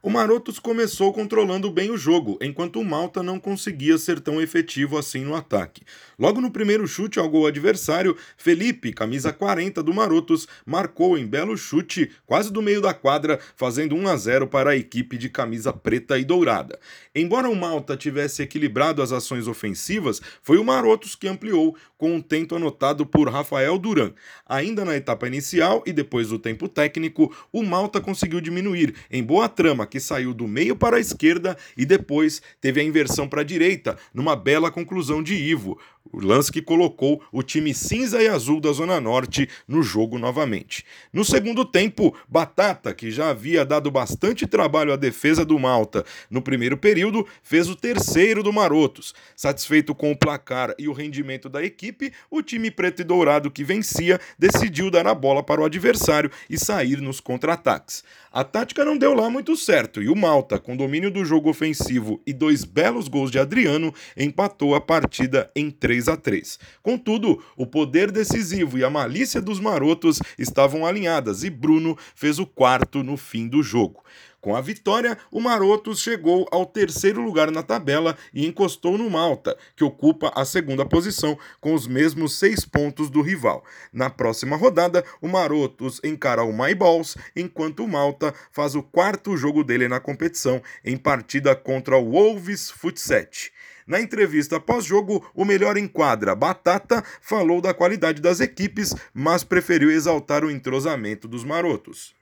O Marotos começou controlando bem o jogo, enquanto o Malta não conseguia ser tão efetivo assim no ataque. Logo no primeiro chute ao gol adversário, Felipe, camisa 40 do Marotos, marcou em belo chute, quase do meio da quadra, fazendo 1 a 0 para a equipe de camisa preta e dourada. Embora o Malta tivesse equilibrado as ações ofensivas, foi o Marotos que ampliou com um tento anotado por Rafael Duran. Ainda na etapa inicial e depois do tempo técnico, o Malta conseguiu diminuir em boa trama que saiu do meio para a esquerda e depois teve a inversão para a direita, numa bela conclusão de Ivo. O lance que colocou o time cinza e azul da Zona Norte no jogo novamente. No segundo tempo, Batata, que já havia dado bastante trabalho à defesa do Malta no primeiro período, fez o terceiro do Marotos. Satisfeito com o placar e o rendimento da equipe, o time preto e dourado que vencia decidiu dar a bola para o adversário e sair nos contra-ataques. A tática não deu lá muito certo e o Malta, com domínio do jogo ofensivo e dois belos gols de Adriano, empatou a partida em 3 a 3. Contudo, o poder decisivo e a malícia dos marotos estavam alinhadas e Bruno fez o quarto no fim do jogo. Com a vitória, o Marotos chegou ao terceiro lugar na tabela e encostou no Malta, que ocupa a segunda posição com os mesmos seis pontos do rival. Na próxima rodada, o Marotos encara o My Balls, enquanto o Malta faz o quarto jogo dele na competição em partida contra o Wolves Futset. Na entrevista pós-jogo, o melhor em quadra, Batata, falou da qualidade das equipes, mas preferiu exaltar o entrosamento dos marotos.